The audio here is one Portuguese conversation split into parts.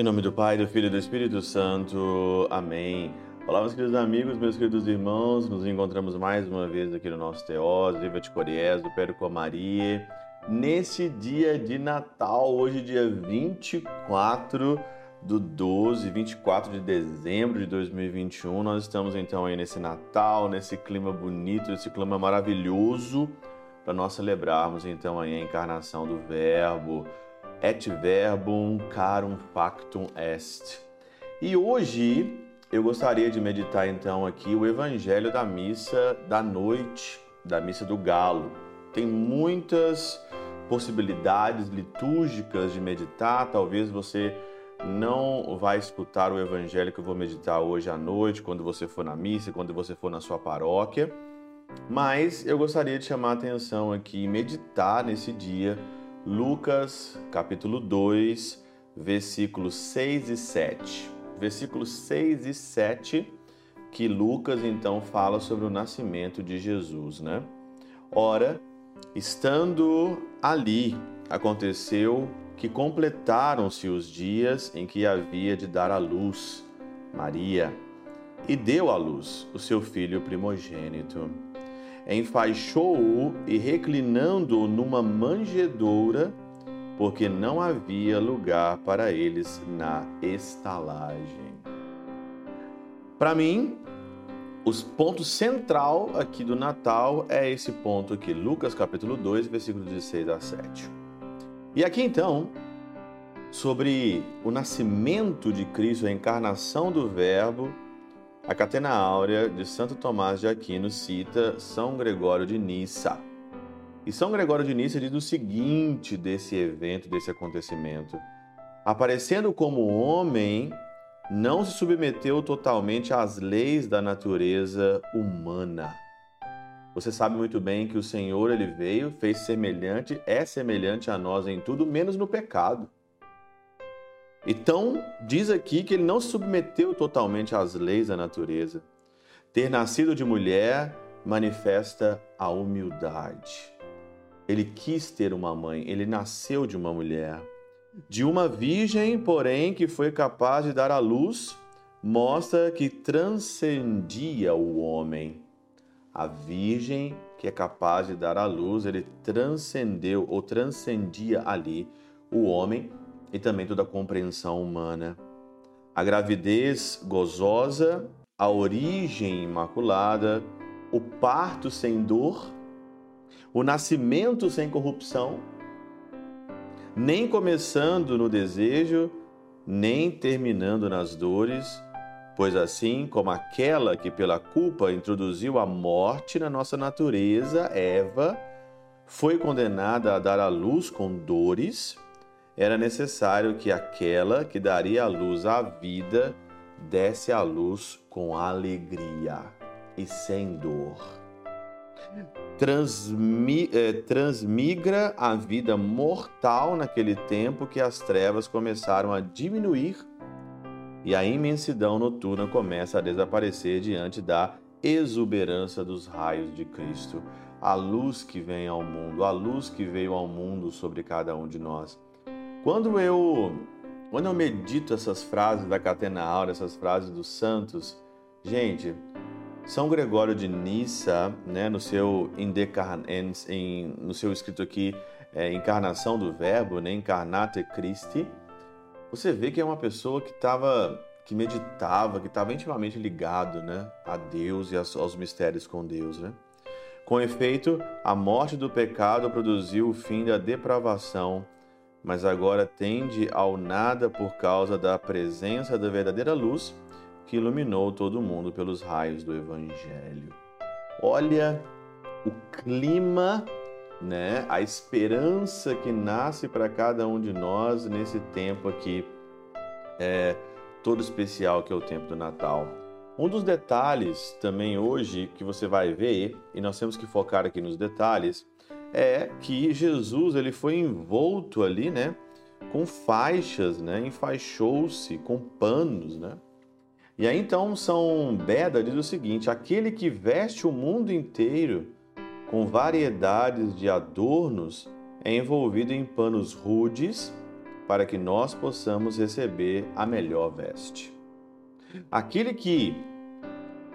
Em nome do Pai, do Filho e do Espírito Santo. Amém. Olá, meus queridos amigos, meus queridos irmãos. Nos encontramos mais uma vez aqui no nosso Teós, Viva de Coriés, do Perco Maria. Nesse dia de Natal, hoje, dia 24 do 12, 24 de dezembro de 2021. Nós estamos então aí nesse Natal, nesse clima bonito, esse clima maravilhoso, para nós celebrarmos então aí a encarnação do Verbo et verbum carum factum est. E hoje eu gostaria de meditar então aqui o evangelho da missa da noite, da missa do galo. Tem muitas possibilidades litúrgicas de meditar, talvez você não vai escutar o evangelho que eu vou meditar hoje à noite, quando você for na missa, quando você for na sua paróquia, mas eu gostaria de chamar a atenção aqui e meditar nesse dia Lucas, capítulo 2, versículos 6 e 7. Versículos 6 e 7, que Lucas então fala sobre o nascimento de Jesus, né? Ora, estando ali, aconteceu que completaram-se os dias em que havia de dar à luz Maria, e deu à luz o seu filho primogênito enfaixou-o e reclinando-o numa manjedoura, porque não havia lugar para eles na estalagem. Para mim, o ponto central aqui do Natal é esse ponto aqui, Lucas capítulo 2, versículos 16 a 7. E aqui então, sobre o nascimento de Cristo, a encarnação do Verbo, a Catena Áurea de Santo Tomás de Aquino cita São Gregório de Nissa. E São Gregório de Nissa diz o seguinte desse evento, desse acontecimento: Aparecendo como homem, não se submeteu totalmente às leis da natureza humana. Você sabe muito bem que o Senhor ele veio, fez semelhante, é semelhante a nós em tudo, menos no pecado. Então, diz aqui que ele não se submeteu totalmente às leis da natureza. Ter nascido de mulher manifesta a humildade. Ele quis ter uma mãe, ele nasceu de uma mulher. De uma virgem, porém, que foi capaz de dar à luz, mostra que transcendia o homem. A virgem que é capaz de dar à luz, ele transcendeu ou transcendia ali o homem e também toda a compreensão humana. A gravidez gozosa, a origem imaculada, o parto sem dor, o nascimento sem corrupção, nem começando no desejo, nem terminando nas dores, pois assim como aquela que pela culpa introduziu a morte na nossa natureza, Eva, foi condenada a dar à luz com dores, era necessário que aquela que daria a luz à vida desse a luz com alegria e sem dor. Transmi, eh, transmigra a vida mortal naquele tempo que as trevas começaram a diminuir e a imensidão noturna começa a desaparecer diante da exuberância dos raios de Cristo. A luz que vem ao mundo, a luz que veio ao mundo sobre cada um de nós. Quando eu, quando eu medito essas frases da Catena Aura, essas frases dos santos, gente, São Gregório de Nissa, né, no seu em, no seu escrito aqui, é, Encarnação do Verbo, né, Incarnate Christi, você vê que é uma pessoa que estava que meditava, que estava intimamente ligado, né, a Deus e aos mistérios com Deus, né? Com efeito, a morte do pecado produziu o fim da depravação mas agora tende ao nada por causa da presença da verdadeira luz que iluminou todo mundo pelos raios do Evangelho. Olha o clima, né? A esperança que nasce para cada um de nós nesse tempo aqui, é todo especial que é o tempo do Natal. Um dos detalhes também hoje que você vai ver, e nós temos que focar aqui nos detalhes, é que Jesus ele foi envolto ali, né, com faixas, né, enfaixou-se com panos, né? E aí então São Beda diz o seguinte: aquele que veste o mundo inteiro com variedades de adornos é envolvido em panos rudes para que nós possamos receber a melhor veste. Aquele que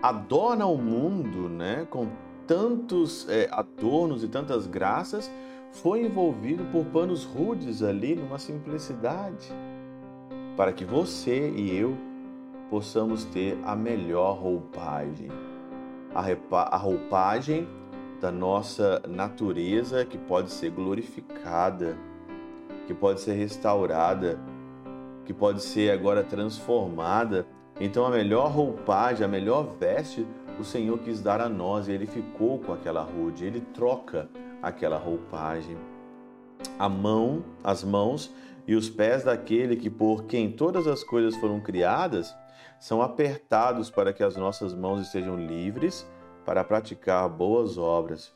adorna o mundo, né, com tantos é, adornos e tantas graças, foi envolvido por panos rudes ali, numa simplicidade, para que você e eu possamos ter a melhor roupagem. A roupagem da nossa natureza que pode ser glorificada, que pode ser restaurada, que pode ser agora transformada. Então, a melhor roupagem, a melhor veste, o Senhor quis dar a nós e ele ficou com aquela rude, ele troca aquela roupagem. A mão, as mãos e os pés daquele que por quem todas as coisas foram criadas são apertados para que as nossas mãos estejam livres para praticar boas obras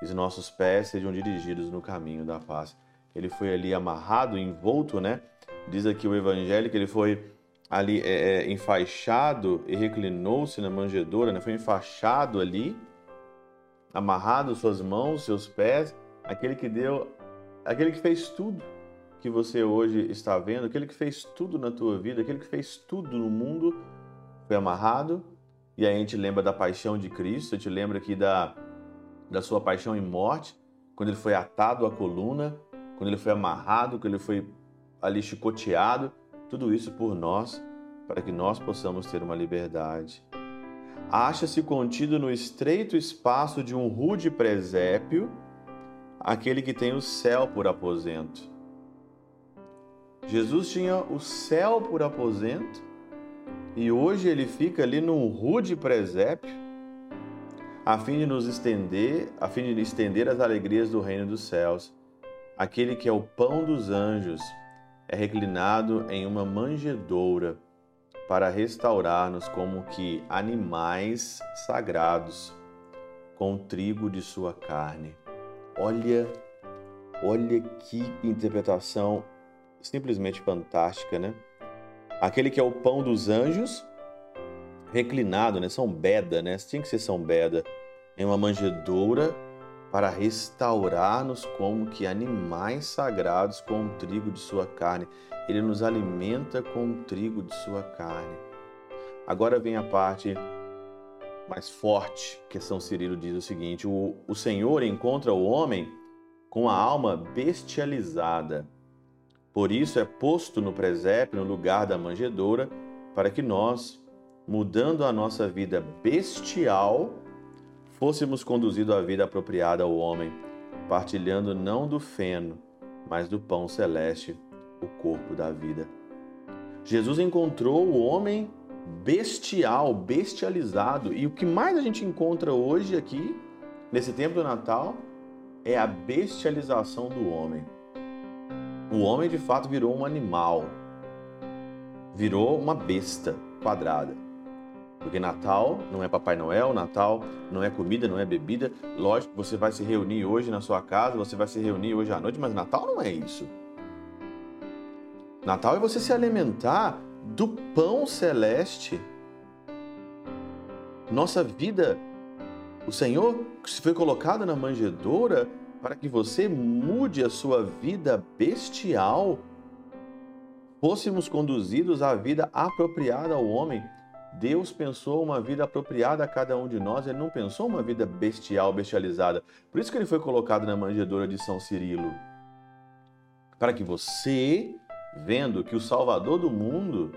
e os nossos pés sejam dirigidos no caminho da paz. Ele foi ali amarrado, envolto, né? Diz aqui o evangelho que ele foi ali é, é, enfaixado e reclinou-se na manjedoura, né? Foi enfaixado ali, amarrado suas mãos, seus pés, aquele que deu, aquele que fez tudo que você hoje está vendo, aquele que fez tudo na tua vida, aquele que fez tudo no mundo, foi amarrado. E aí a gente lembra da paixão de Cristo, a gente lembra aqui da, da sua paixão em morte, quando ele foi atado à coluna, quando ele foi amarrado, quando ele foi ali chicoteado, tudo isso por nós, para que nós possamos ter uma liberdade. Acha-se contido no estreito espaço de um rude presépio aquele que tem o céu por aposento. Jesus tinha o céu por aposento e hoje ele fica ali num rude presépio a fim de nos estender, a fim de estender as alegrias do reino dos céus. Aquele que é o pão dos anjos é reclinado em uma manjedoura para restaurar-nos como que animais sagrados com o trigo de sua carne. Olha, olha que interpretação simplesmente fantástica, né? Aquele que é o pão dos anjos, reclinado, né? São Beda, né? Tinha que ser São Beda, em uma manjedoura para restaurar-nos como que animais sagrados com o trigo de sua carne. Ele nos alimenta com o trigo de sua carne. Agora vem a parte mais forte que São Cirilo diz o seguinte: o, o Senhor encontra o homem com a alma bestializada por isso é posto no presépio, no lugar da manjedoura, para que nós, mudando a nossa vida bestial, fôssemos conduzidos à vida apropriada ao homem, partilhando não do feno, mas do pão celeste, o corpo da vida. Jesus encontrou o homem bestial, bestializado, e o que mais a gente encontra hoje aqui, nesse tempo do Natal, é a bestialização do homem. O homem de fato virou um animal, virou uma besta quadrada. Porque Natal não é Papai Noel, Natal não é comida, não é bebida. Lógico que você vai se reunir hoje na sua casa, você vai se reunir hoje à noite, mas Natal não é isso. Natal é você se alimentar do pão celeste. Nossa vida, o Senhor se foi colocado na manjedoura para que você mude a sua vida bestial, fôssemos conduzidos à vida apropriada ao homem. Deus pensou uma vida apropriada a cada um de nós, ele não pensou uma vida bestial, bestializada. Por isso que ele foi colocado na manjedoura de São Cirilo. Para que você, vendo que o Salvador do mundo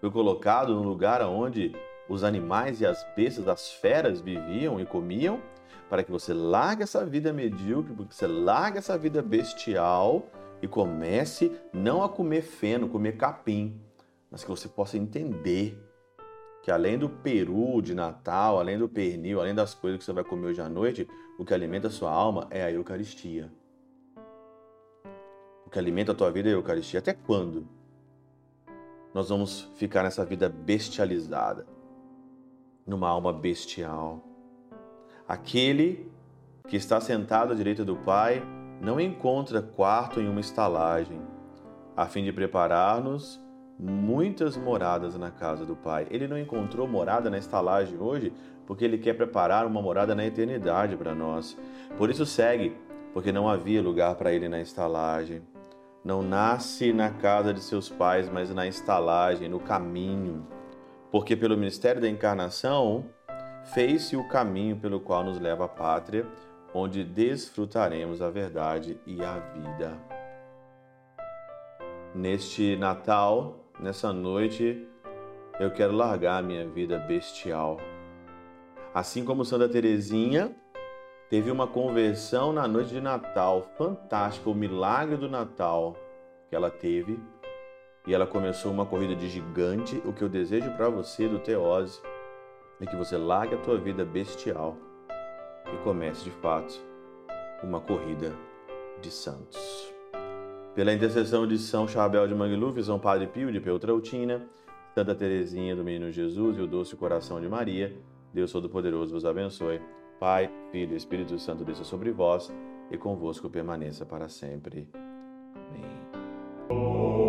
foi colocado no lugar onde os animais e as bestas, as feras viviam e comiam, para que você largue essa vida medíocre, porque você largue essa vida bestial e comece não a comer feno, comer capim, mas que você possa entender que além do peru de Natal, além do pernil, além das coisas que você vai comer hoje à noite, o que alimenta a sua alma é a Eucaristia. O que alimenta a tua vida é a Eucaristia. Até quando nós vamos ficar nessa vida bestializada? Numa alma bestial? Aquele que está sentado à direita do Pai não encontra quarto em uma estalagem, a fim de preparar-nos muitas moradas na casa do Pai. Ele não encontrou morada na estalagem hoje porque ele quer preparar uma morada na eternidade para nós. Por isso segue, porque não havia lugar para ele na estalagem. Não nasce na casa de seus pais, mas na estalagem, no caminho. Porque pelo ministério da encarnação fez-se o caminho pelo qual nos leva à pátria, onde desfrutaremos a verdade e a vida. Neste Natal, nessa noite, eu quero largar a minha vida bestial. Assim como Santa Teresinha teve uma conversão na noite de Natal, fantástica, o milagre do Natal que ela teve, e ela começou uma corrida de gigante. O que eu desejo para você do Teose é que você largue a tua vida bestial e comece de fato uma corrida de santos. Pela intercessão de São Chabel de Mangluf, São Padre Pio de Peltrautina, Santa Teresinha do Menino Jesus e o Doce Coração de Maria, Deus Todo-Poderoso vos abençoe. Pai, Filho e Espírito Santo desça sobre vós e convosco permaneça para sempre. Amém.